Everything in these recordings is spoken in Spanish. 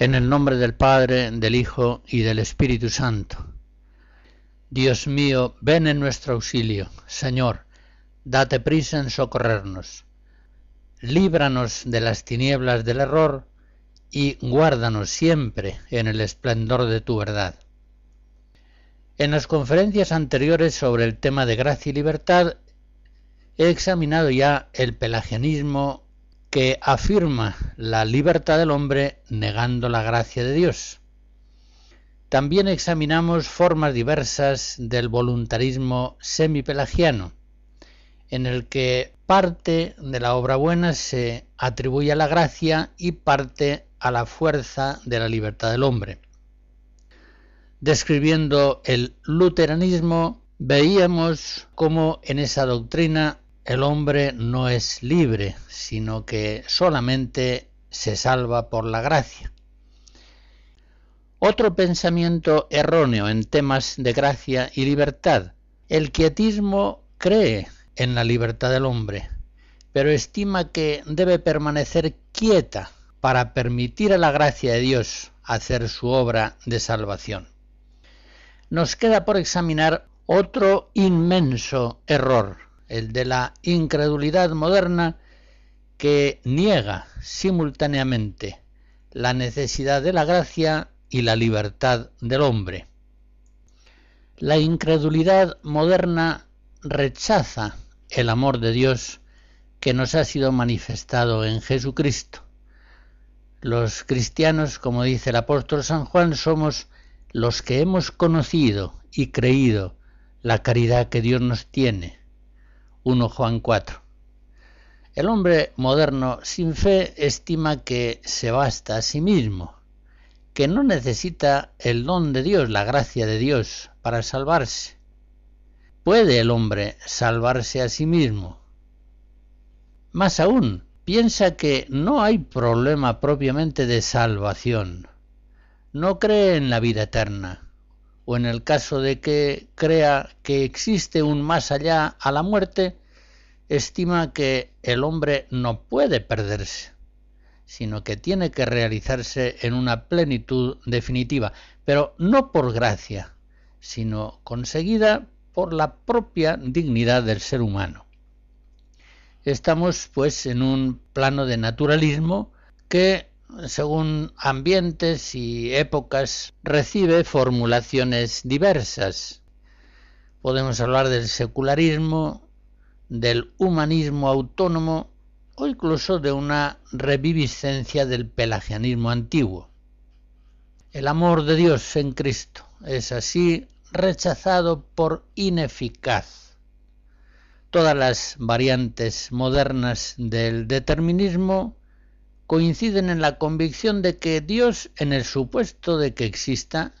En el nombre del Padre, del Hijo y del Espíritu Santo. Dios mío, ven en nuestro auxilio. Señor, date prisa en socorrernos. Líbranos de las tinieblas del error y guárdanos siempre en el esplendor de tu verdad. En las conferencias anteriores sobre el tema de gracia y libertad he examinado ya el pelagianismo que afirma la libertad del hombre negando la gracia de Dios. También examinamos formas diversas del voluntarismo semipelagiano, en el que parte de la obra buena se atribuye a la gracia y parte a la fuerza de la libertad del hombre. Describiendo el luteranismo, veíamos cómo en esa doctrina el hombre no es libre, sino que solamente se salva por la gracia. Otro pensamiento erróneo en temas de gracia y libertad. El quietismo cree en la libertad del hombre, pero estima que debe permanecer quieta para permitir a la gracia de Dios hacer su obra de salvación. Nos queda por examinar otro inmenso error el de la incredulidad moderna que niega simultáneamente la necesidad de la gracia y la libertad del hombre. La incredulidad moderna rechaza el amor de Dios que nos ha sido manifestado en Jesucristo. Los cristianos, como dice el apóstol San Juan, somos los que hemos conocido y creído la caridad que Dios nos tiene 1 Juan 4. El hombre moderno sin fe estima que se basta a sí mismo, que no necesita el don de Dios, la gracia de Dios, para salvarse. ¿Puede el hombre salvarse a sí mismo? Más aún, piensa que no hay problema propiamente de salvación. No cree en la vida eterna, o en el caso de que crea que existe un más allá a la muerte, estima que el hombre no puede perderse, sino que tiene que realizarse en una plenitud definitiva, pero no por gracia, sino conseguida por la propia dignidad del ser humano. Estamos pues en un plano de naturalismo que según ambientes y épocas, recibe formulaciones diversas. Podemos hablar del secularismo, del humanismo autónomo o incluso de una reviviscencia del pelagianismo antiguo. El amor de Dios en Cristo es así rechazado por ineficaz. Todas las variantes modernas del determinismo coinciden en la convicción de que Dios, en el supuesto de que exista,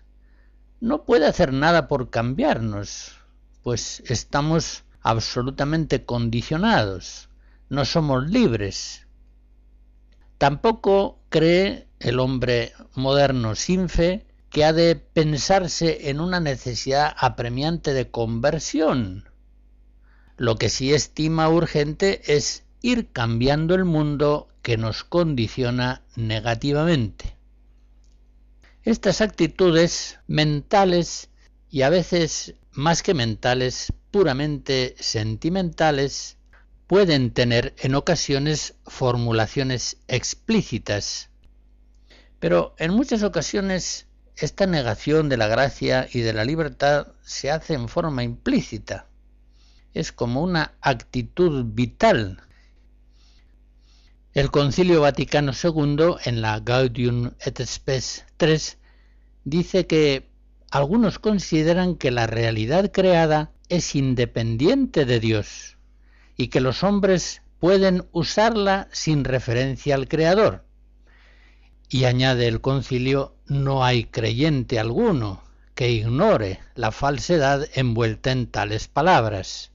no puede hacer nada por cambiarnos, pues estamos absolutamente condicionados, no somos libres. Tampoco cree el hombre moderno sin fe que ha de pensarse en una necesidad apremiante de conversión. Lo que sí estima urgente es ir cambiando el mundo que nos condiciona negativamente. Estas actitudes mentales y a veces más que mentales, puramente sentimentales, pueden tener en ocasiones formulaciones explícitas, pero en muchas ocasiones esta negación de la gracia y de la libertad se hace en forma implícita. Es como una actitud vital el Concilio Vaticano II, en la Gaudium et Spes 3, dice que algunos consideran que la realidad creada es independiente de Dios y que los hombres pueden usarla sin referencia al Creador. Y añade el concilio, no hay creyente alguno que ignore la falsedad envuelta en tales palabras.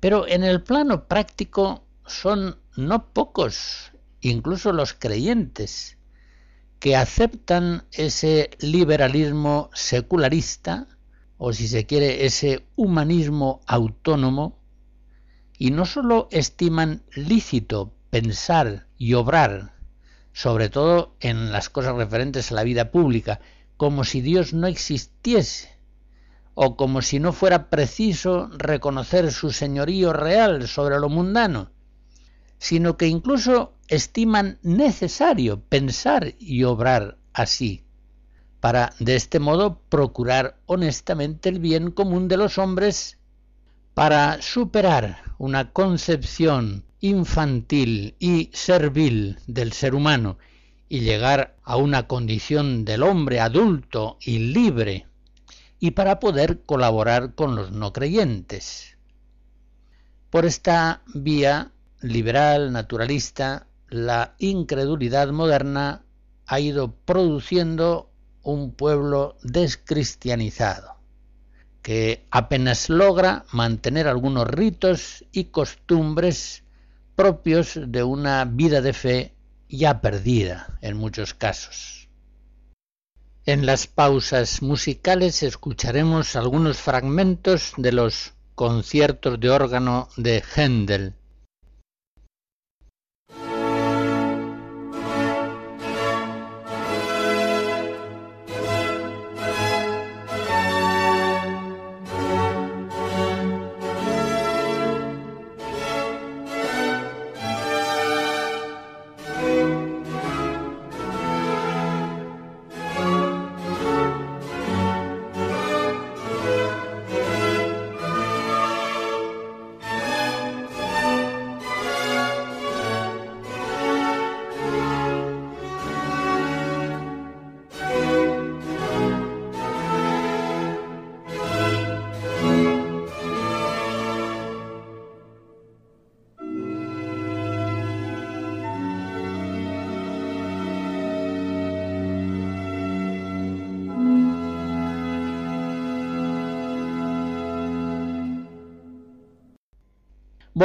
Pero en el plano práctico son no pocos, incluso los creyentes, que aceptan ese liberalismo secularista, o si se quiere, ese humanismo autónomo, y no sólo estiman lícito pensar y obrar, sobre todo en las cosas referentes a la vida pública, como si Dios no existiese, o como si no fuera preciso reconocer su señorío real sobre lo mundano, sino que incluso estiman necesario pensar y obrar así, para de este modo procurar honestamente el bien común de los hombres, para superar una concepción infantil y servil del ser humano y llegar a una condición del hombre adulto y libre, y para poder colaborar con los no creyentes. Por esta vía liberal, naturalista, la incredulidad moderna ha ido produciendo un pueblo descristianizado, que apenas logra mantener algunos ritos y costumbres propios de una vida de fe ya perdida en muchos casos. En las pausas musicales escucharemos algunos fragmentos de los conciertos de órgano de Händel,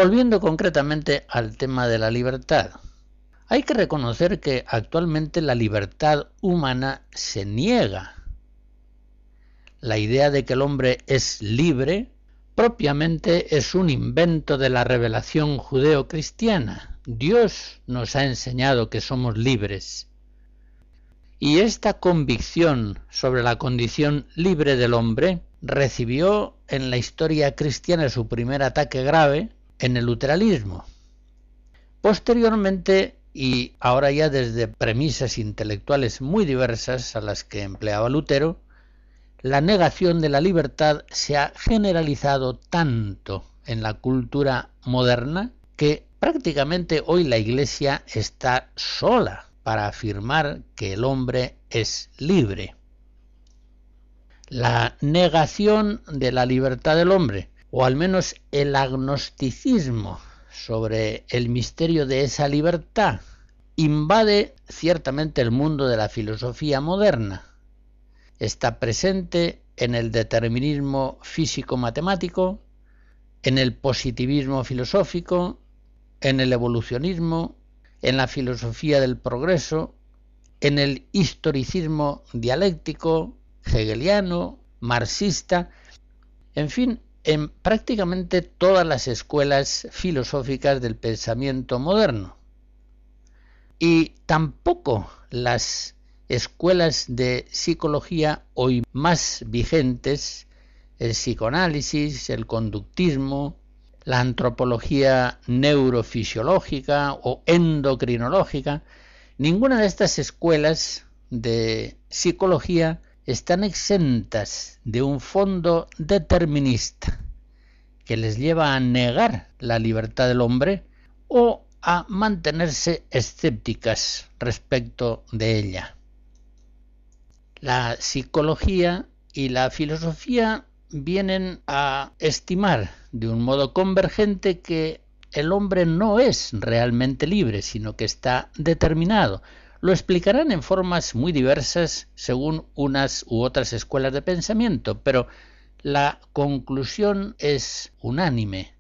Volviendo concretamente al tema de la libertad, hay que reconocer que actualmente la libertad humana se niega. La idea de que el hombre es libre propiamente es un invento de la revelación judeo-cristiana. Dios nos ha enseñado que somos libres. Y esta convicción sobre la condición libre del hombre recibió en la historia cristiana su primer ataque grave en el luteranismo. Posteriormente, y ahora ya desde premisas intelectuales muy diversas a las que empleaba Lutero, la negación de la libertad se ha generalizado tanto en la cultura moderna que prácticamente hoy la Iglesia está sola para afirmar que el hombre es libre. La negación de la libertad del hombre o al menos el agnosticismo sobre el misterio de esa libertad, invade ciertamente el mundo de la filosofía moderna. Está presente en el determinismo físico-matemático, en el positivismo filosófico, en el evolucionismo, en la filosofía del progreso, en el historicismo dialéctico, hegeliano, marxista, en fin, en prácticamente todas las escuelas filosóficas del pensamiento moderno. Y tampoco las escuelas de psicología hoy más vigentes, el psicoanálisis, el conductismo, la antropología neurofisiológica o endocrinológica, ninguna de estas escuelas de psicología están exentas de un fondo determinista que les lleva a negar la libertad del hombre o a mantenerse escépticas respecto de ella. La psicología y la filosofía vienen a estimar de un modo convergente que el hombre no es realmente libre, sino que está determinado, lo explicarán en formas muy diversas según unas u otras escuelas de pensamiento, pero la conclusión es unánime.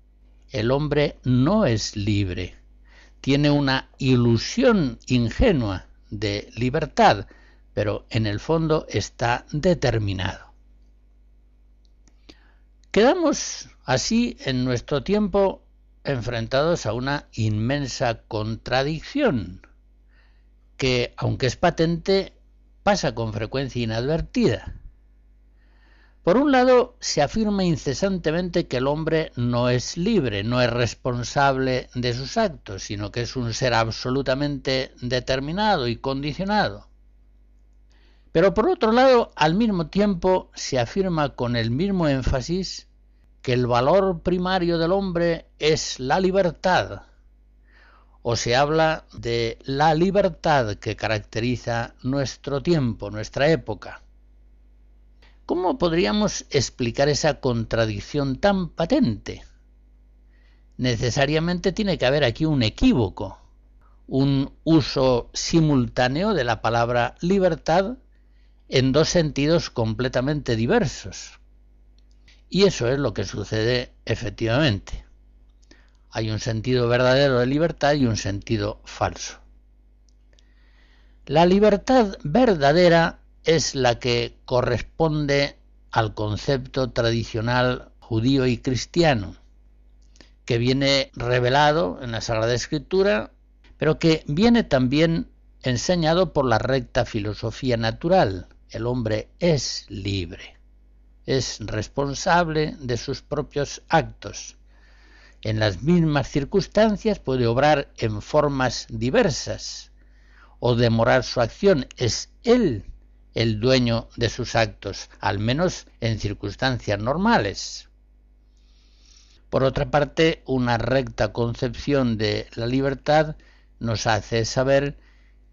El hombre no es libre. Tiene una ilusión ingenua de libertad, pero en el fondo está determinado. Quedamos así en nuestro tiempo enfrentados a una inmensa contradicción que, aunque es patente, pasa con frecuencia inadvertida. Por un lado, se afirma incesantemente que el hombre no es libre, no es responsable de sus actos, sino que es un ser absolutamente determinado y condicionado. Pero por otro lado, al mismo tiempo, se afirma con el mismo énfasis que el valor primario del hombre es la libertad, o se habla de la libertad que caracteriza nuestro tiempo, nuestra época. ¿Cómo podríamos explicar esa contradicción tan patente? Necesariamente tiene que haber aquí un equívoco, un uso simultáneo de la palabra libertad en dos sentidos completamente diversos. Y eso es lo que sucede efectivamente. Hay un sentido verdadero de libertad y un sentido falso. La libertad verdadera es la que corresponde al concepto tradicional judío y cristiano, que viene revelado en la Sagrada Escritura, pero que viene también enseñado por la recta filosofía natural. El hombre es libre, es responsable de sus propios actos. En las mismas circunstancias puede obrar en formas diversas o demorar su acción. Es él el dueño de sus actos, al menos en circunstancias normales. Por otra parte, una recta concepción de la libertad nos hace saber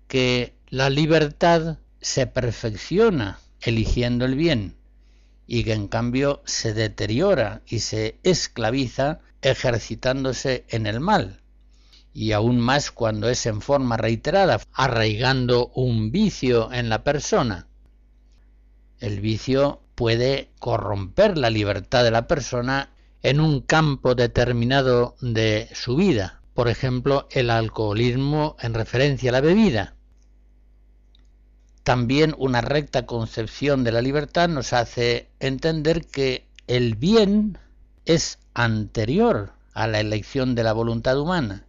que la libertad se perfecciona eligiendo el bien y que en cambio se deteriora y se esclaviza ejercitándose en el mal y aún más cuando es en forma reiterada, arraigando un vicio en la persona. El vicio puede corromper la libertad de la persona en un campo determinado de su vida, por ejemplo, el alcoholismo en referencia a la bebida. También una recta concepción de la libertad nos hace entender que el bien es anterior a la elección de la voluntad humana,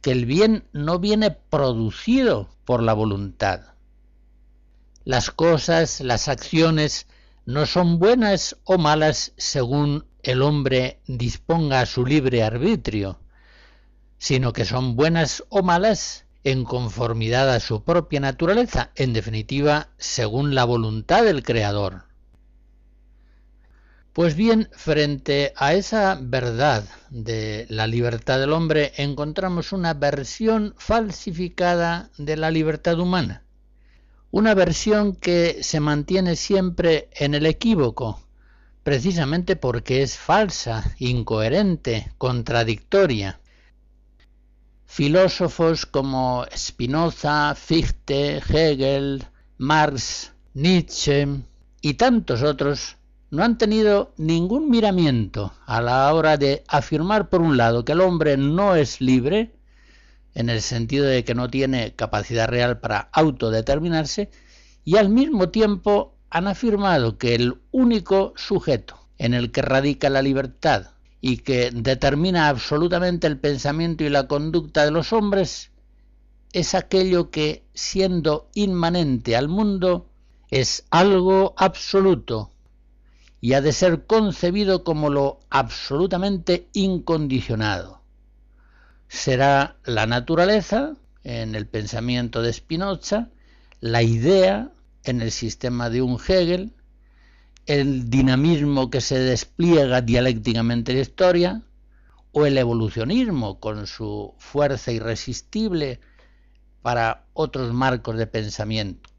que el bien no viene producido por la voluntad. Las cosas, las acciones, no son buenas o malas según el hombre disponga a su libre arbitrio, sino que son buenas o malas en conformidad a su propia naturaleza, en definitiva, según la voluntad del Creador. Pues bien, frente a esa verdad de la libertad del hombre encontramos una versión falsificada de la libertad humana, una versión que se mantiene siempre en el equívoco, precisamente porque es falsa, incoherente, contradictoria. Filósofos como Spinoza, Fichte, Hegel, Marx, Nietzsche y tantos otros no han tenido ningún miramiento a la hora de afirmar, por un lado, que el hombre no es libre, en el sentido de que no tiene capacidad real para autodeterminarse, y al mismo tiempo han afirmado que el único sujeto en el que radica la libertad y que determina absolutamente el pensamiento y la conducta de los hombres es aquello que, siendo inmanente al mundo, es algo absoluto, y ha de ser concebido como lo absolutamente incondicionado. Será la naturaleza, en el pensamiento de Spinoza, la idea, en el sistema de un Hegel, el dinamismo que se despliega dialécticamente en la historia, o el evolucionismo con su fuerza irresistible para otros marcos de pensamiento.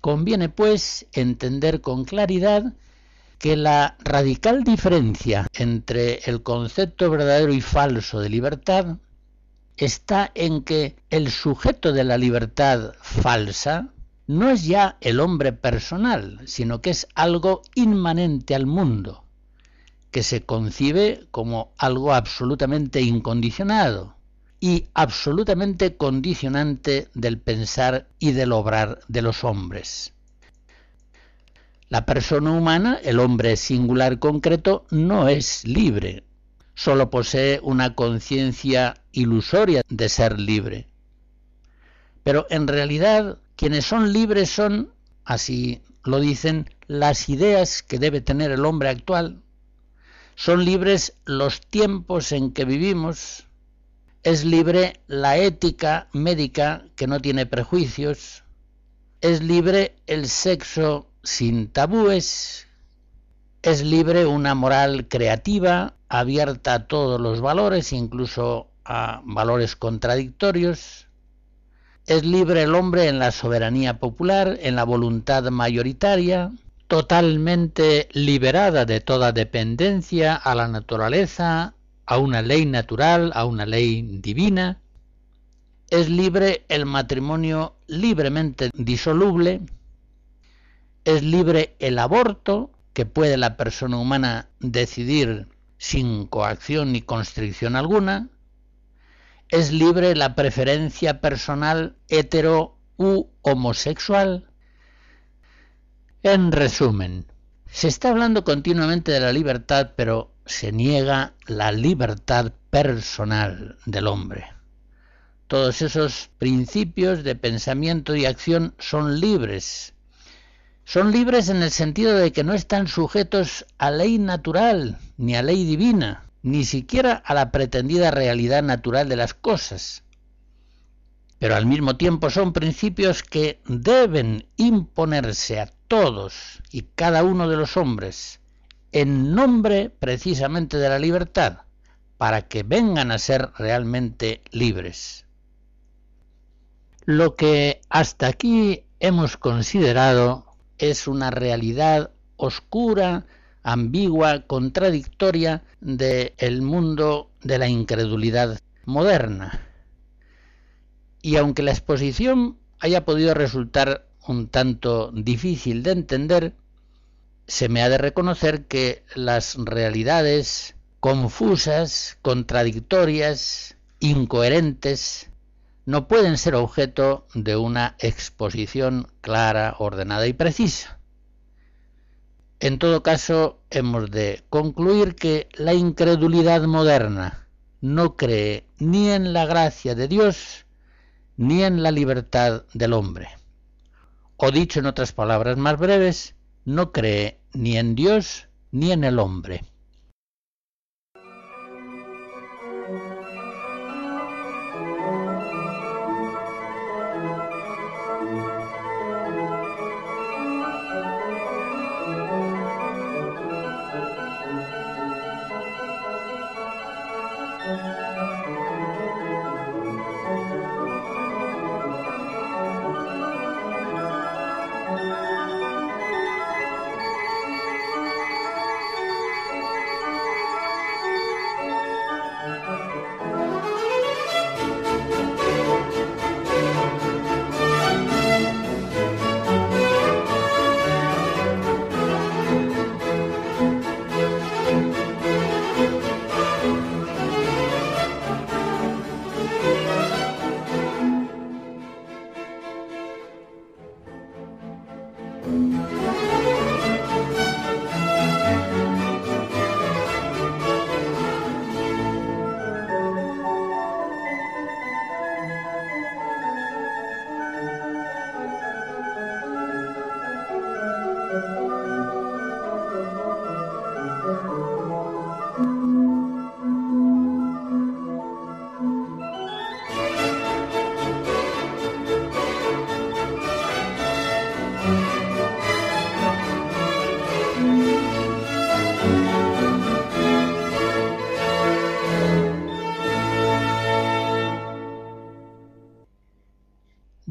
Conviene, pues, entender con claridad que la radical diferencia entre el concepto verdadero y falso de libertad está en que el sujeto de la libertad falsa no es ya el hombre personal, sino que es algo inmanente al mundo, que se concibe como algo absolutamente incondicionado y absolutamente condicionante del pensar y del obrar de los hombres. La persona humana, el hombre singular concreto, no es libre, solo posee una conciencia ilusoria de ser libre. Pero en realidad quienes son libres son, así lo dicen, las ideas que debe tener el hombre actual. Son libres los tiempos en que vivimos. Es libre la ética médica que no tiene prejuicios. Es libre el sexo sin tabúes. Es libre una moral creativa, abierta a todos los valores, incluso a valores contradictorios. Es libre el hombre en la soberanía popular, en la voluntad mayoritaria, totalmente liberada de toda dependencia a la naturaleza, a una ley natural, a una ley divina. Es libre el matrimonio libremente disoluble. Es libre el aborto, que puede la persona humana decidir sin coacción ni constricción alguna es libre la preferencia personal hetero u homosexual? En resumen, se está hablando continuamente de la libertad, pero se niega la libertad personal del hombre. Todos esos principios de pensamiento y acción son libres. Son libres en el sentido de que no están sujetos a ley natural ni a ley divina ni siquiera a la pretendida realidad natural de las cosas. Pero al mismo tiempo son principios que deben imponerse a todos y cada uno de los hombres en nombre precisamente de la libertad, para que vengan a ser realmente libres. Lo que hasta aquí hemos considerado es una realidad oscura ambigua, contradictoria del mundo de la incredulidad moderna. Y aunque la exposición haya podido resultar un tanto difícil de entender, se me ha de reconocer que las realidades confusas, contradictorias, incoherentes, no pueden ser objeto de una exposición clara, ordenada y precisa. En todo caso, hemos de concluir que la incredulidad moderna no cree ni en la gracia de Dios ni en la libertad del hombre. O dicho en otras palabras más breves, no cree ni en Dios ni en el hombre.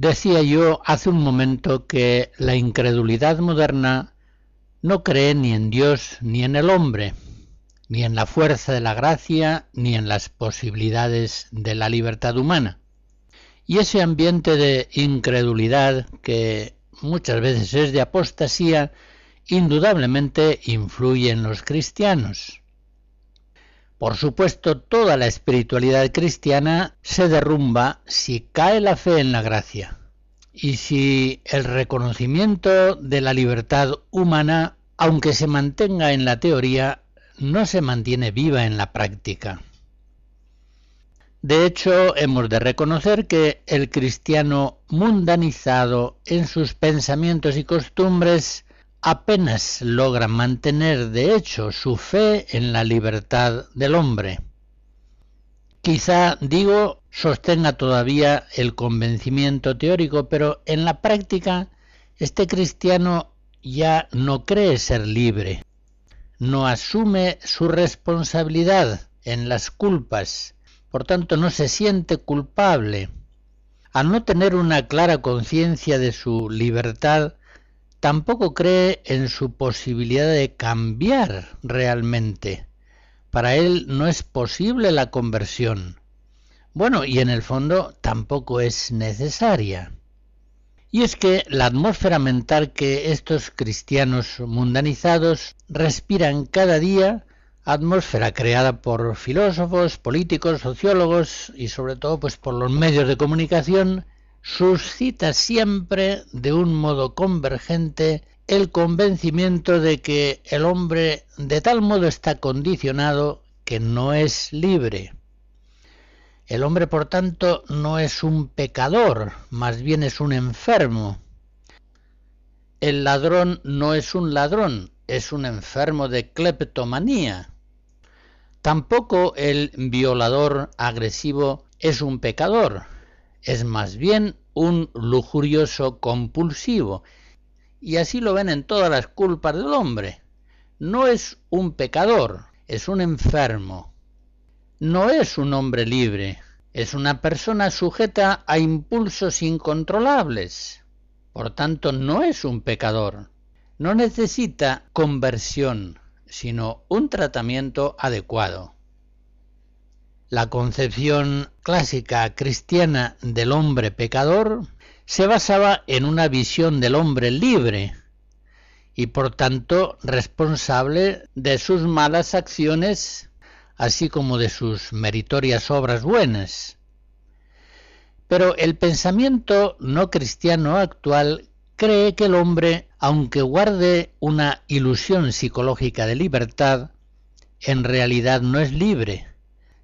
Decía yo hace un momento que la incredulidad moderna no cree ni en Dios ni en el hombre. ni en la fuerza de la gracia, ni en las posibilidades de la libertad humana. Y ese ambiente de incredulidad que muchas veces es de apostasía, indudablemente influye en los cristianos. Por supuesto, toda la espiritualidad cristiana se derrumba si cae la fe en la gracia y si el reconocimiento de la libertad humana, aunque se mantenga en la teoría, no se mantiene viva en la práctica. De hecho, hemos de reconocer que el cristiano mundanizado en sus pensamientos y costumbres apenas logra mantener de hecho su fe en la libertad del hombre. Quizá, digo, sostenga todavía el convencimiento teórico, pero en la práctica este cristiano ya no cree ser libre, no asume su responsabilidad en las culpas, por tanto no se siente culpable. Al no tener una clara conciencia de su libertad, tampoco cree en su posibilidad de cambiar realmente. Para él no es posible la conversión. Bueno, y en el fondo tampoco es necesaria. Y es que la atmósfera mental que estos cristianos mundanizados respiran cada día, atmósfera creada por filósofos, políticos, sociólogos y sobre todo pues por los medios de comunicación, suscita siempre de un modo convergente el convencimiento de que el hombre de tal modo está condicionado que no es libre. El hombre, por tanto, no es un pecador, más bien es un enfermo. El ladrón no es un ladrón, es un enfermo de cleptomanía. Tampoco el violador agresivo es un pecador, es más bien un lujurioso compulsivo, y así lo ven en todas las culpas del hombre. No es un pecador, es un enfermo. No es un hombre libre, es una persona sujeta a impulsos incontrolables. Por tanto, no es un pecador. No necesita conversión, sino un tratamiento adecuado. La concepción clásica cristiana del hombre pecador se basaba en una visión del hombre libre y por tanto responsable de sus malas acciones así como de sus meritorias obras buenas. Pero el pensamiento no cristiano actual cree que el hombre, aunque guarde una ilusión psicológica de libertad, en realidad no es libre,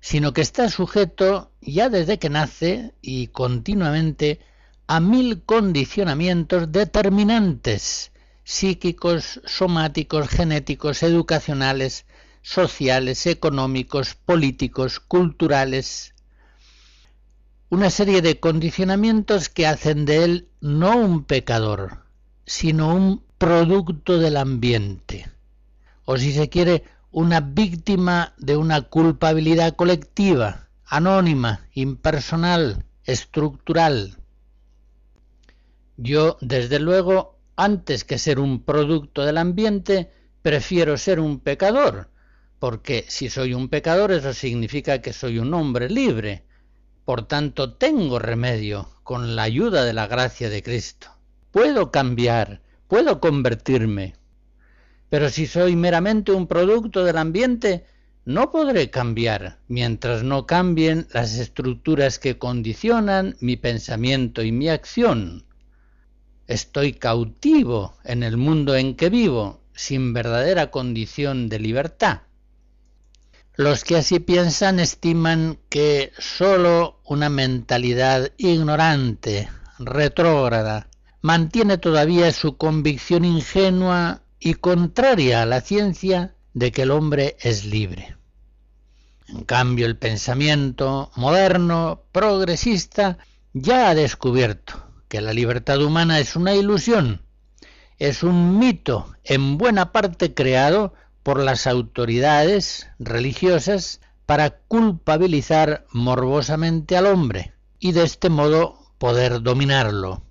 sino que está sujeto ya desde que nace y continuamente a mil condicionamientos determinantes psíquicos, somáticos, genéticos, educacionales, sociales, económicos, políticos, culturales, una serie de condicionamientos que hacen de él no un pecador, sino un producto del ambiente, o si se quiere, una víctima de una culpabilidad colectiva, anónima, impersonal, estructural. Yo, desde luego, antes que ser un producto del ambiente, prefiero ser un pecador, porque si soy un pecador eso significa que soy un hombre libre. Por tanto, tengo remedio con la ayuda de la gracia de Cristo. Puedo cambiar, puedo convertirme, pero si soy meramente un producto del ambiente, no podré cambiar mientras no cambien las estructuras que condicionan mi pensamiento y mi acción. Estoy cautivo en el mundo en que vivo, sin verdadera condición de libertad. Los que así piensan estiman que sólo una mentalidad ignorante, retrógrada, mantiene todavía su convicción ingenua y contraria a la ciencia de que el hombre es libre. En cambio, el pensamiento moderno, progresista, ya ha descubierto que la libertad humana es una ilusión, es un mito en buena parte creado por las autoridades religiosas para culpabilizar morbosamente al hombre y de este modo poder dominarlo.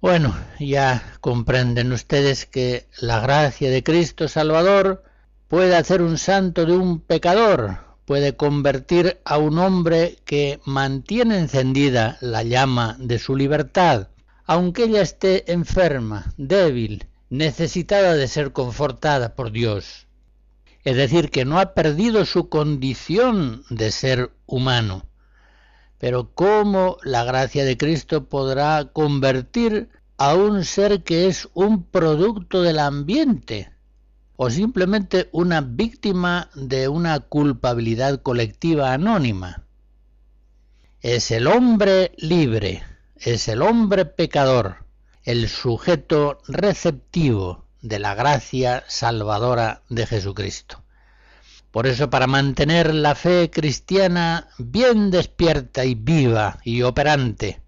Bueno, ya comprenden ustedes que la gracia de Cristo Salvador puede hacer un santo de un pecador, puede convertir a un hombre que mantiene encendida la llama de su libertad, aunque ella esté enferma, débil, necesitada de ser confortada por Dios. Es decir, que no ha perdido su condición de ser humano. Pero ¿cómo la gracia de Cristo podrá convertir a un ser que es un producto del ambiente o simplemente una víctima de una culpabilidad colectiva anónima? Es el hombre libre, es el hombre pecador, el sujeto receptivo de la gracia salvadora de Jesucristo. Por eso, para mantener la fe cristiana bien despierta y viva y operante,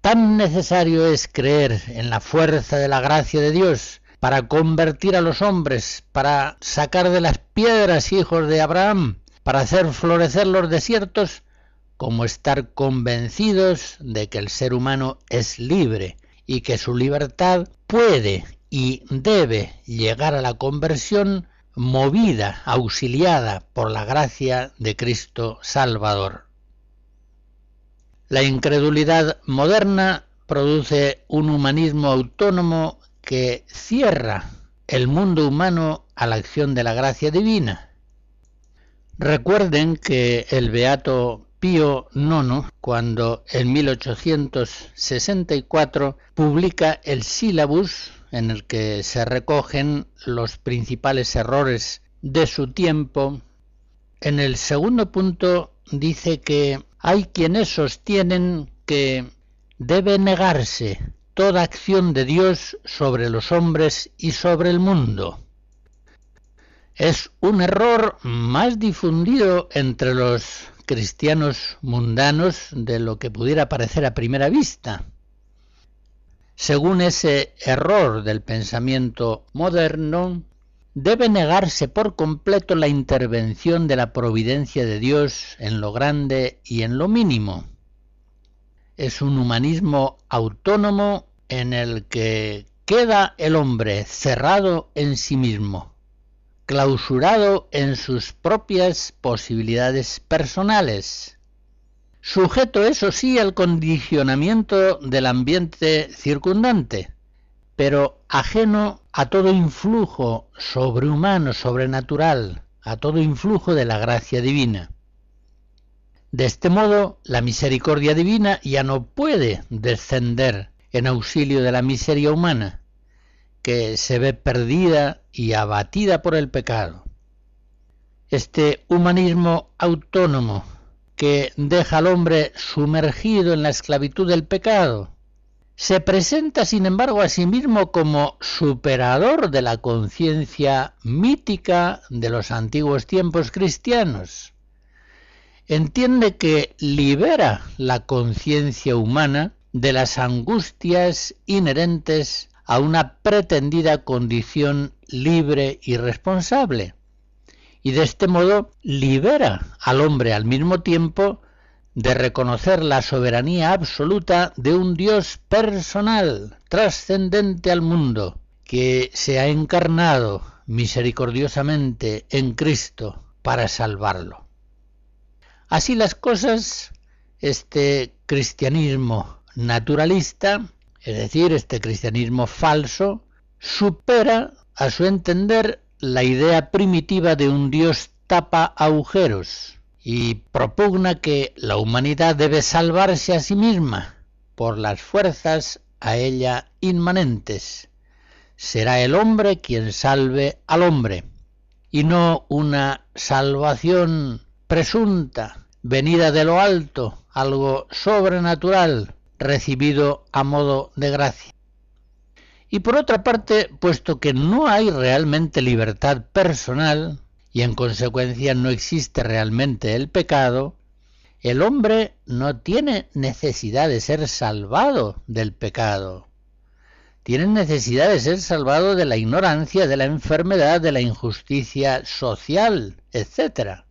tan necesario es creer en la fuerza de la gracia de Dios para convertir a los hombres, para sacar de las piedras hijos de Abraham, para hacer florecer los desiertos, como estar convencidos de que el ser humano es libre y que su libertad puede y debe llegar a la conversión movida, auxiliada por la gracia de Cristo Salvador. La incredulidad moderna produce un humanismo autónomo que cierra el mundo humano a la acción de la gracia divina. Recuerden que el beato Pío IX, cuando en 1864 publica el Sílabus, en el que se recogen los principales errores de su tiempo, en el segundo punto dice que hay quienes sostienen que debe negarse toda acción de Dios sobre los hombres y sobre el mundo. Es un error más difundido entre los cristianos mundanos de lo que pudiera parecer a primera vista. Según ese error del pensamiento moderno, debe negarse por completo la intervención de la providencia de Dios en lo grande y en lo mínimo. Es un humanismo autónomo en el que queda el hombre cerrado en sí mismo clausurado en sus propias posibilidades personales, sujeto eso sí al condicionamiento del ambiente circundante, pero ajeno a todo influjo sobrehumano, sobrenatural, a todo influjo de la gracia divina. De este modo, la misericordia divina ya no puede descender en auxilio de la miseria humana, que se ve perdida y abatida por el pecado. Este humanismo autónomo que deja al hombre sumergido en la esclavitud del pecado, se presenta sin embargo a sí mismo como superador de la conciencia mítica de los antiguos tiempos cristianos. Entiende que libera la conciencia humana de las angustias inherentes a una pretendida condición libre y responsable, y de este modo libera al hombre al mismo tiempo de reconocer la soberanía absoluta de un Dios personal, trascendente al mundo, que se ha encarnado misericordiosamente en Cristo para salvarlo. Así las cosas, este cristianismo naturalista es decir, este cristianismo falso, supera, a su entender, la idea primitiva de un Dios tapa agujeros y propugna que la humanidad debe salvarse a sí misma por las fuerzas a ella inmanentes. Será el hombre quien salve al hombre, y no una salvación presunta, venida de lo alto, algo sobrenatural, recibido a modo de gracia. Y por otra parte, puesto que no hay realmente libertad personal, y en consecuencia no existe realmente el pecado, el hombre no tiene necesidad de ser salvado del pecado. Tiene necesidad de ser salvado de la ignorancia, de la enfermedad, de la injusticia social, etc.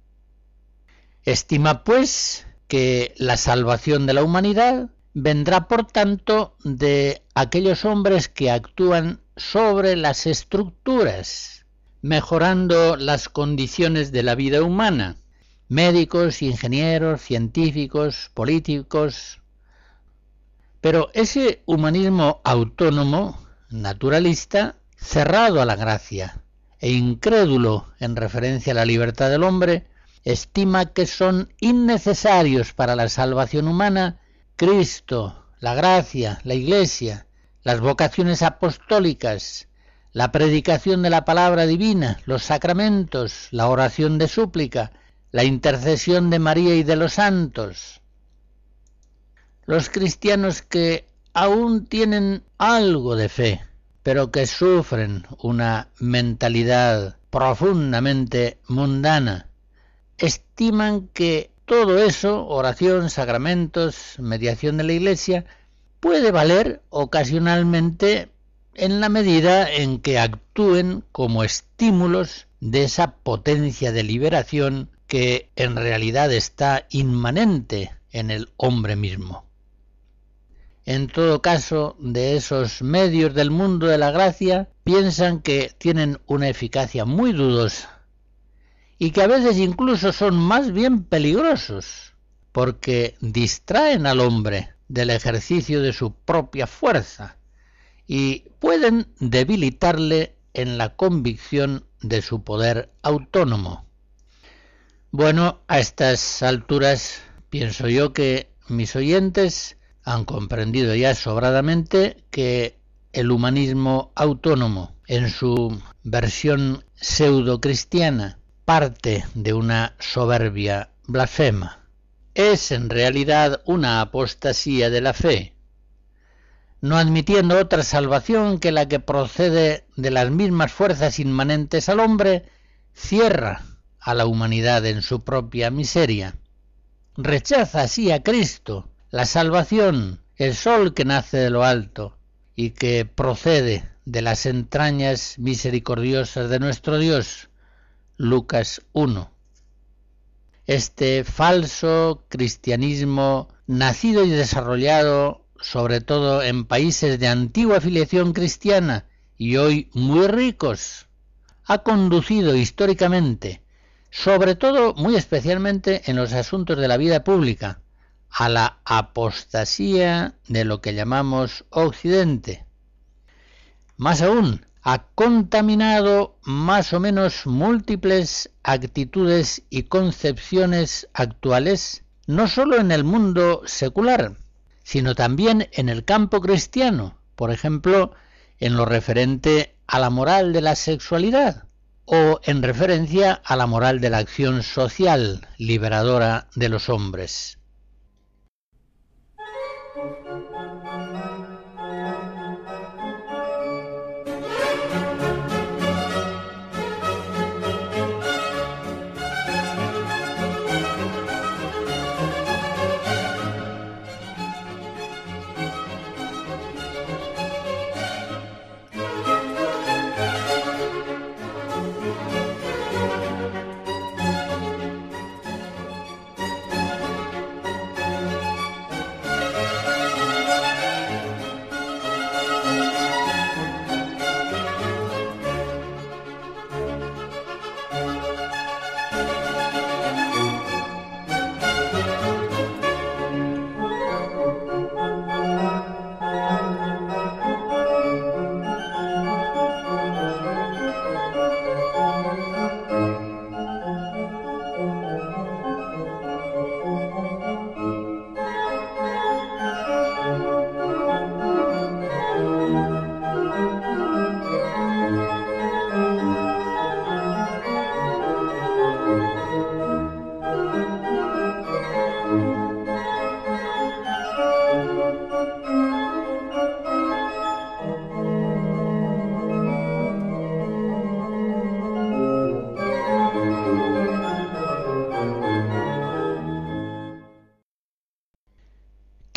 Estima, pues, que la salvación de la humanidad vendrá por tanto de aquellos hombres que actúan sobre las estructuras, mejorando las condiciones de la vida humana. Médicos, ingenieros, científicos, políticos. Pero ese humanismo autónomo, naturalista, cerrado a la gracia e incrédulo en referencia a la libertad del hombre, estima que son innecesarios para la salvación humana Cristo, la gracia, la Iglesia, las vocaciones apostólicas, la predicación de la palabra divina, los sacramentos, la oración de súplica, la intercesión de María y de los santos. Los cristianos que aún tienen algo de fe, pero que sufren una mentalidad profundamente mundana, estiman que todo eso, oración, sacramentos, mediación de la Iglesia, puede valer ocasionalmente en la medida en que actúen como estímulos de esa potencia de liberación que en realidad está inmanente en el hombre mismo. En todo caso, de esos medios del mundo de la gracia piensan que tienen una eficacia muy dudosa y que a veces incluso son más bien peligrosos, porque distraen al hombre del ejercicio de su propia fuerza y pueden debilitarle en la convicción de su poder autónomo. Bueno, a estas alturas pienso yo que mis oyentes han comprendido ya sobradamente que el humanismo autónomo, en su versión pseudo-cristiana, parte de una soberbia blasfema. Es en realidad una apostasía de la fe, no admitiendo otra salvación que la que procede de las mismas fuerzas inmanentes al hombre, cierra a la humanidad en su propia miseria. Rechaza así a Cristo, la salvación, el sol que nace de lo alto y que procede de las entrañas misericordiosas de nuestro Dios, Lucas 1. Este falso cristianismo, nacido y desarrollado sobre todo en países de antigua afiliación cristiana y hoy muy ricos, ha conducido históricamente, sobre todo muy especialmente en los asuntos de la vida pública, a la apostasía de lo que llamamos Occidente. Más aún, ha contaminado más o menos múltiples actitudes y concepciones actuales, no sólo en el mundo secular, sino también en el campo cristiano, por ejemplo, en lo referente a la moral de la sexualidad o en referencia a la moral de la acción social liberadora de los hombres.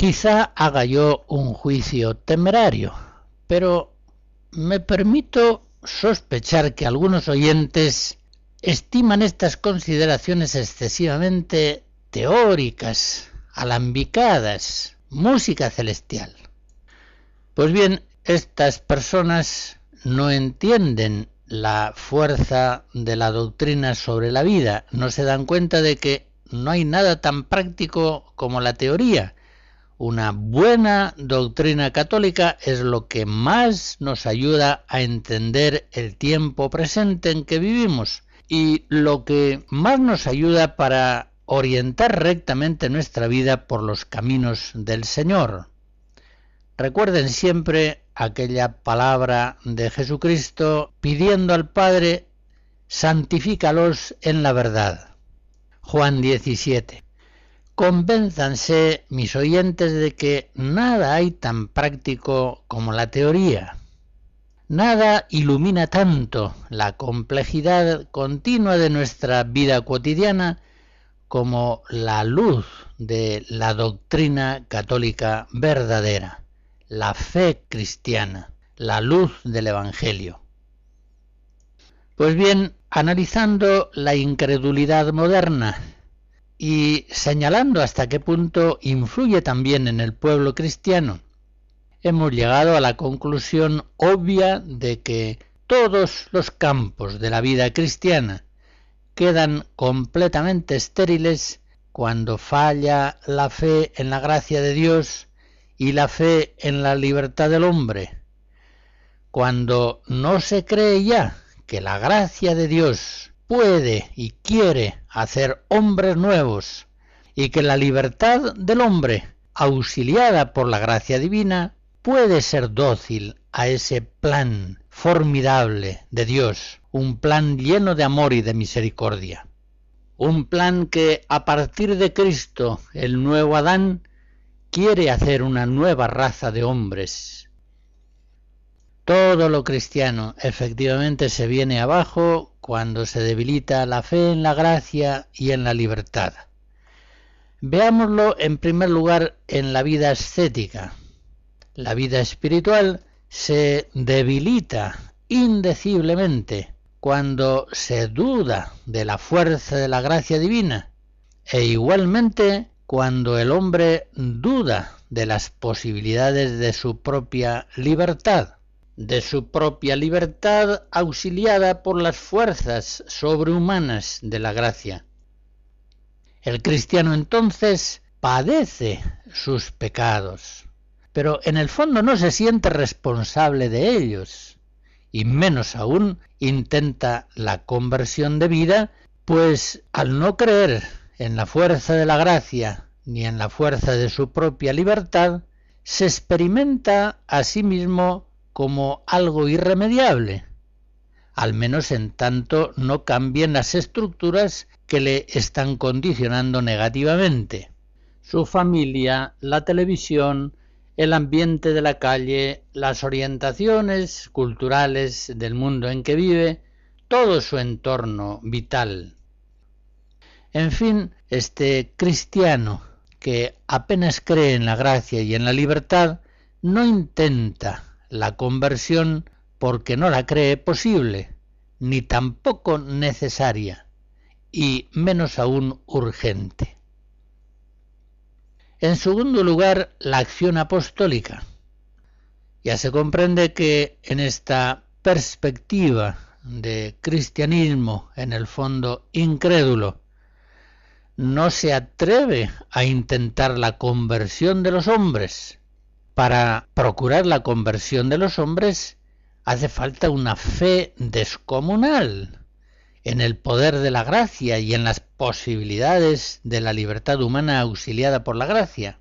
Quizá haga yo un juicio temerario, pero me permito sospechar que algunos oyentes estiman estas consideraciones excesivamente teóricas, alambicadas, música celestial. Pues bien, estas personas no entienden la fuerza de la doctrina sobre la vida, no se dan cuenta de que no hay nada tan práctico como la teoría. Una buena doctrina católica es lo que más nos ayuda a entender el tiempo presente en que vivimos y lo que más nos ayuda para orientar rectamente nuestra vida por los caminos del Señor. Recuerden siempre aquella palabra de Jesucristo pidiendo al Padre, santifícalos en la verdad. Juan 17. Convénzanse, mis oyentes, de que nada hay tan práctico como la teoría. Nada ilumina tanto la complejidad continua de nuestra vida cotidiana como la luz de la doctrina católica verdadera, la fe cristiana, la luz del Evangelio. Pues bien, analizando la incredulidad moderna y señalando hasta qué punto influye también en el pueblo cristiano, hemos llegado a la conclusión obvia de que todos los campos de la vida cristiana quedan completamente estériles cuando falla la fe en la gracia de Dios y la fe en la libertad del hombre, cuando no se cree ya que la gracia de Dios puede y quiere hacer hombres nuevos y que la libertad del hombre, auxiliada por la gracia divina, puede ser dócil a ese plan formidable de Dios, un plan lleno de amor y de misericordia. Un plan que a partir de Cristo, el nuevo Adán, quiere hacer una nueva raza de hombres, todo lo cristiano efectivamente se viene abajo cuando se debilita la fe en la gracia y en la libertad. Veámoslo en primer lugar en la vida ascética. La vida espiritual se debilita indeciblemente cuando se duda de la fuerza de la gracia divina e igualmente cuando el hombre duda de las posibilidades de su propia libertad de su propia libertad auxiliada por las fuerzas sobrehumanas de la gracia. El cristiano entonces padece sus pecados, pero en el fondo no se siente responsable de ellos, y menos aún intenta la conversión de vida, pues al no creer en la fuerza de la gracia ni en la fuerza de su propia libertad, se experimenta a sí mismo como algo irremediable, al menos en tanto no cambien las estructuras que le están condicionando negativamente. Su familia, la televisión, el ambiente de la calle, las orientaciones culturales del mundo en que vive, todo su entorno vital. En fin, este cristiano que apenas cree en la gracia y en la libertad, no intenta la conversión porque no la cree posible, ni tampoco necesaria, y menos aún urgente. En segundo lugar, la acción apostólica. Ya se comprende que en esta perspectiva de cristianismo, en el fondo incrédulo, no se atreve a intentar la conversión de los hombres, para procurar la conversión de los hombres hace falta una fe descomunal en el poder de la gracia y en las posibilidades de la libertad humana auxiliada por la gracia.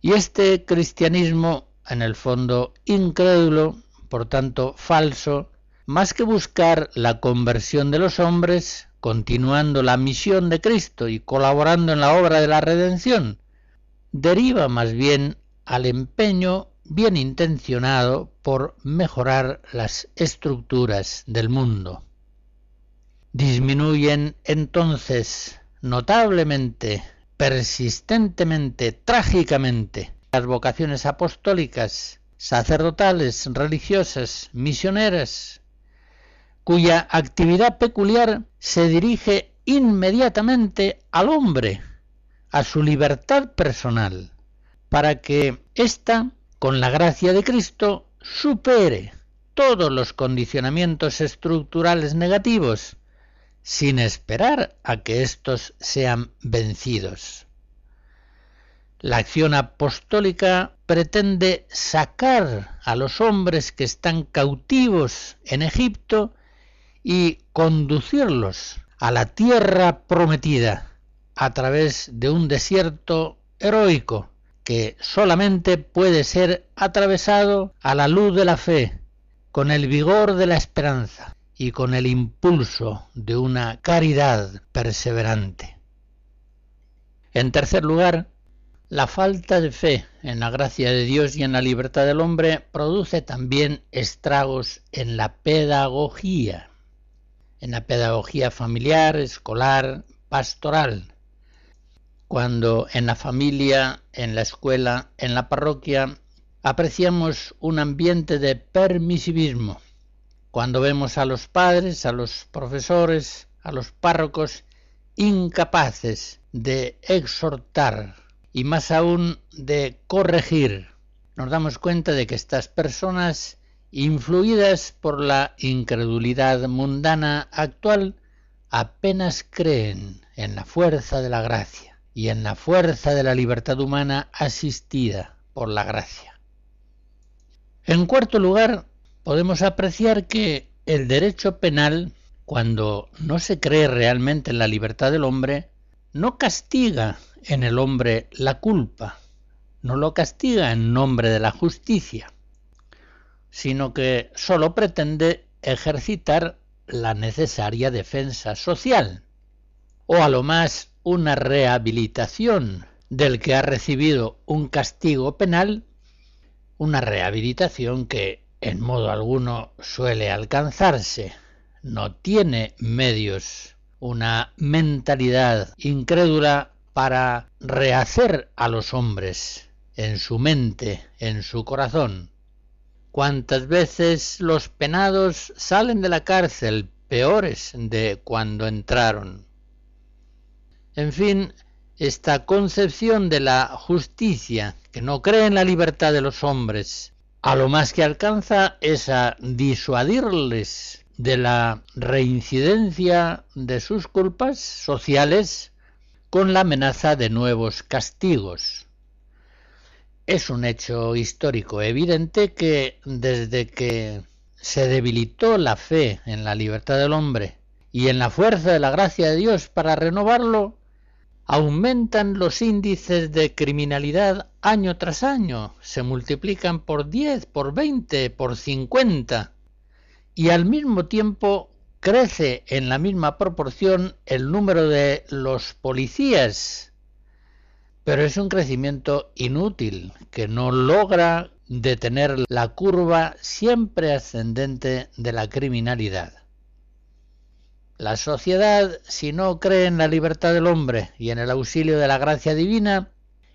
Y este cristianismo, en el fondo incrédulo, por tanto falso, más que buscar la conversión de los hombres, continuando la misión de Cristo y colaborando en la obra de la redención, deriva más bien al empeño bien intencionado por mejorar las estructuras del mundo. Disminuyen entonces notablemente, persistentemente, trágicamente las vocaciones apostólicas, sacerdotales, religiosas, misioneras, cuya actividad peculiar se dirige inmediatamente al hombre, a su libertad personal, para que ésta, con la gracia de Cristo, supere todos los condicionamientos estructurales negativos, sin esperar a que éstos sean vencidos. La acción apostólica pretende sacar a los hombres que están cautivos en Egipto y conducirlos a la tierra prometida a través de un desierto heroico que solamente puede ser atravesado a la luz de la fe, con el vigor de la esperanza y con el impulso de una caridad perseverante. En tercer lugar, la falta de fe en la gracia de Dios y en la libertad del hombre produce también estragos en la pedagogía, en la pedagogía familiar, escolar, pastoral, cuando en la familia, en la escuela, en la parroquia, apreciamos un ambiente de permisivismo, cuando vemos a los padres, a los profesores, a los párrocos incapaces de exhortar y más aún de corregir, nos damos cuenta de que estas personas, influidas por la incredulidad mundana actual, apenas creen en la fuerza de la gracia y en la fuerza de la libertad humana asistida por la gracia. En cuarto lugar, podemos apreciar que el derecho penal, cuando no se cree realmente en la libertad del hombre, no castiga en el hombre la culpa, no lo castiga en nombre de la justicia, sino que sólo pretende ejercitar la necesaria defensa social, o a lo más una rehabilitación del que ha recibido un castigo penal, una rehabilitación que en modo alguno suele alcanzarse, no tiene medios, una mentalidad incrédula para rehacer a los hombres en su mente, en su corazón. ¿Cuántas veces los penados salen de la cárcel peores de cuando entraron? En fin, esta concepción de la justicia, que no cree en la libertad de los hombres, a lo más que alcanza es a disuadirles de la reincidencia de sus culpas sociales con la amenaza de nuevos castigos. Es un hecho histórico evidente que desde que se debilitó la fe en la libertad del hombre y en la fuerza de la gracia de Dios para renovarlo, aumentan los índices de criminalidad año tras año, se multiplican por 10, por 20, por 50, y al mismo tiempo crece en la misma proporción el número de los policías, pero es un crecimiento inútil que no logra detener la curva siempre ascendente de la criminalidad. La sociedad, si no cree en la libertad del hombre y en el auxilio de la gracia divina,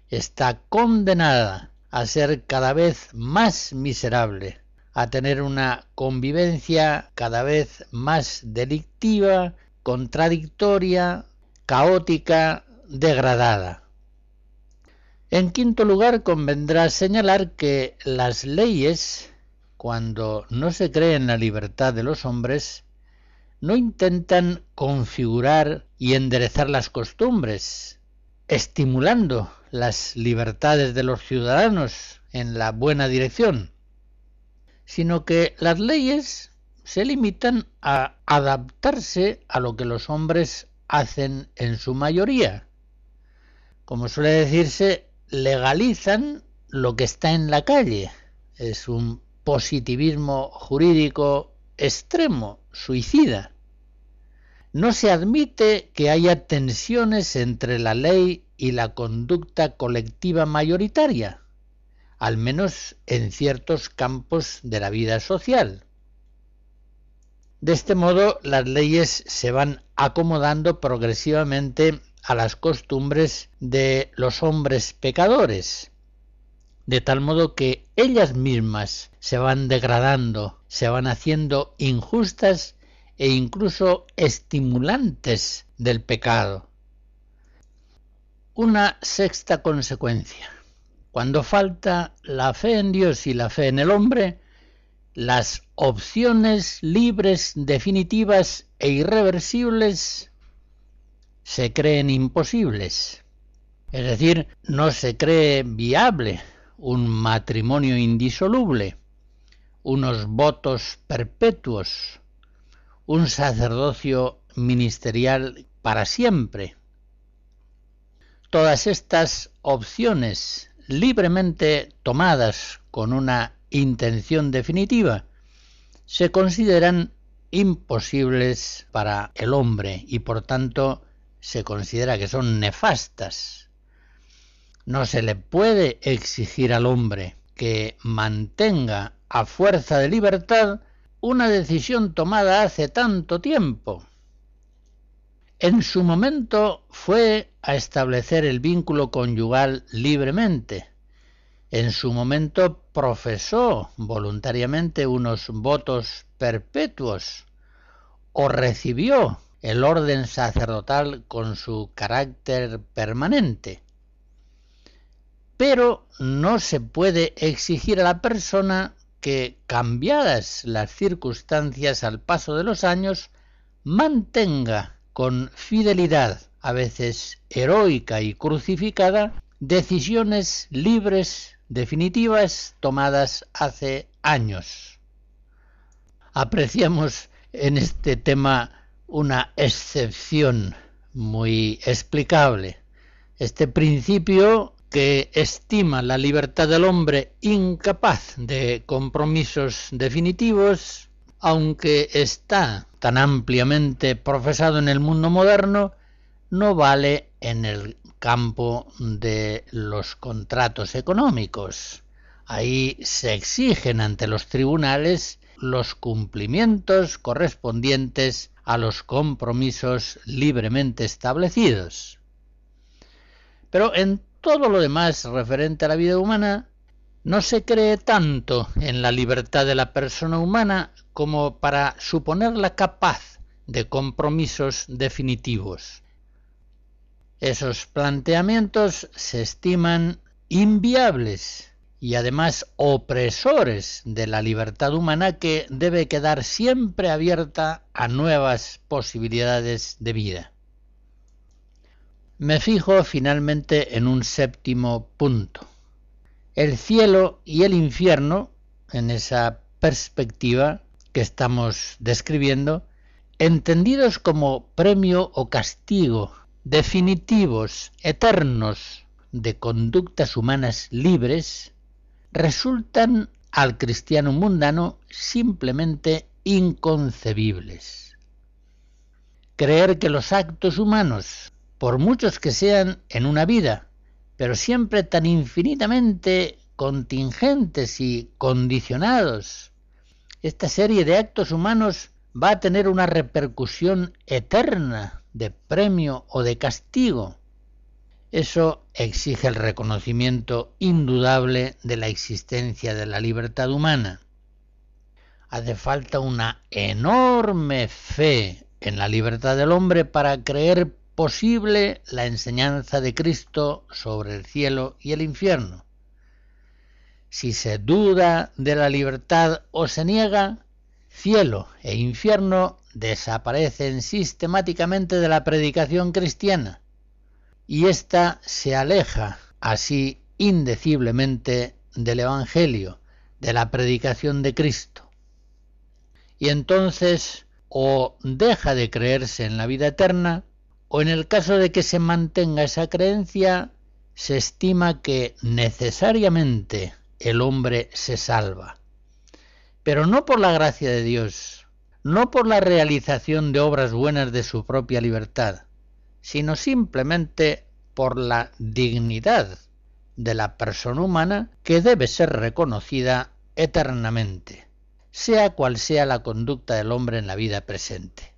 está condenada a ser cada vez más miserable a tener una convivencia cada vez más delictiva, contradictoria, caótica, degradada. En quinto lugar, convendrá señalar que las leyes, cuando no se cree en la libertad de los hombres, no intentan configurar y enderezar las costumbres, estimulando las libertades de los ciudadanos en la buena dirección, sino que las leyes se limitan a adaptarse a lo que los hombres hacen en su mayoría. Como suele decirse, legalizan lo que está en la calle. Es un positivismo jurídico extremo, suicida. No se admite que haya tensiones entre la ley y la conducta colectiva mayoritaria al menos en ciertos campos de la vida social. De este modo, las leyes se van acomodando progresivamente a las costumbres de los hombres pecadores, de tal modo que ellas mismas se van degradando, se van haciendo injustas e incluso estimulantes del pecado. Una sexta consecuencia. Cuando falta la fe en Dios y la fe en el hombre, las opciones libres, definitivas e irreversibles se creen imposibles. Es decir, no se cree viable un matrimonio indisoluble, unos votos perpetuos, un sacerdocio ministerial para siempre. Todas estas opciones libremente tomadas con una intención definitiva se consideran imposibles para el hombre y por tanto se considera que son nefastas. No se le puede exigir al hombre que mantenga a fuerza de libertad una decisión tomada hace tanto tiempo. En su momento fue a establecer el vínculo conyugal libremente. En su momento profesó voluntariamente unos votos perpetuos o recibió el orden sacerdotal con su carácter permanente. Pero no se puede exigir a la persona que, cambiadas las circunstancias al paso de los años, mantenga con fidelidad, a veces heroica y crucificada, decisiones libres, definitivas, tomadas hace años. Apreciamos en este tema una excepción muy explicable. Este principio que estima la libertad del hombre incapaz de compromisos definitivos, aunque está tan ampliamente profesado en el mundo moderno, no vale en el campo de los contratos económicos. Ahí se exigen ante los tribunales los cumplimientos correspondientes a los compromisos libremente establecidos. Pero en todo lo demás referente a la vida humana, no se cree tanto en la libertad de la persona humana como para suponerla capaz de compromisos definitivos. Esos planteamientos se estiman inviables y además opresores de la libertad humana que debe quedar siempre abierta a nuevas posibilidades de vida. Me fijo finalmente en un séptimo punto. El cielo y el infierno, en esa perspectiva que estamos describiendo, entendidos como premio o castigo definitivos, eternos, de conductas humanas libres, resultan al cristiano mundano simplemente inconcebibles. Creer que los actos humanos, por muchos que sean en una vida, pero siempre tan infinitamente contingentes y condicionados, esta serie de actos humanos va a tener una repercusión eterna de premio o de castigo, eso exige el reconocimiento indudable de la existencia de la libertad humana. Hace falta una enorme fe en la libertad del hombre para creer posible la enseñanza de Cristo sobre el cielo y el infierno. Si se duda de la libertad o se niega, cielo e infierno desaparecen sistemáticamente de la predicación cristiana y ésta se aleja así indeciblemente del Evangelio, de la predicación de Cristo. Y entonces o deja de creerse en la vida eterna, o en el caso de que se mantenga esa creencia, se estima que necesariamente el hombre se salva. Pero no por la gracia de Dios, no por la realización de obras buenas de su propia libertad, sino simplemente por la dignidad de la persona humana que debe ser reconocida eternamente, sea cual sea la conducta del hombre en la vida presente.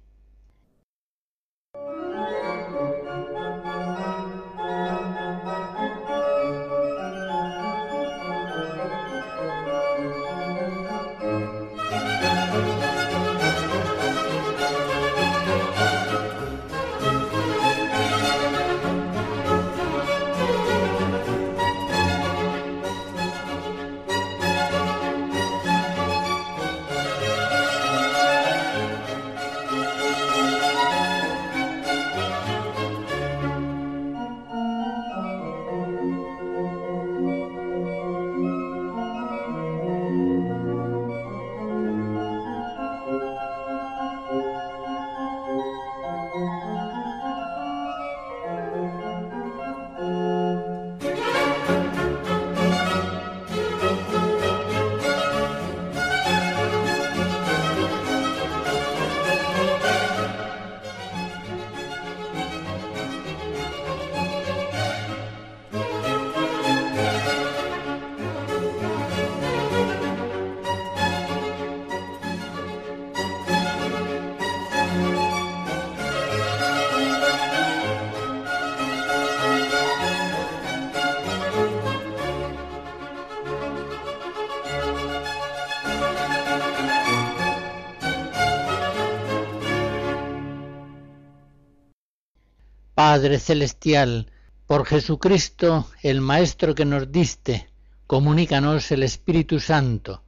Padre Celestial, por Jesucristo, el Maestro que nos diste, comunícanos el Espíritu Santo,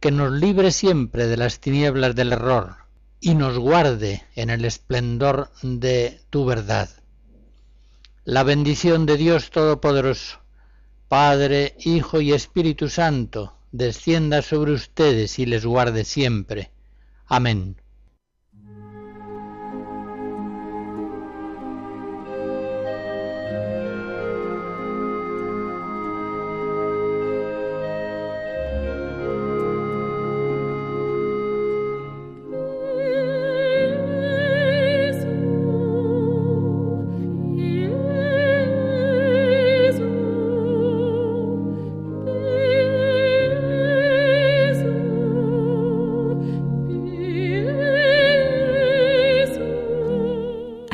que nos libre siempre de las tinieblas del error y nos guarde en el esplendor de tu verdad. La bendición de Dios Todopoderoso, Padre, Hijo y Espíritu Santo, descienda sobre ustedes y les guarde siempre. Amén.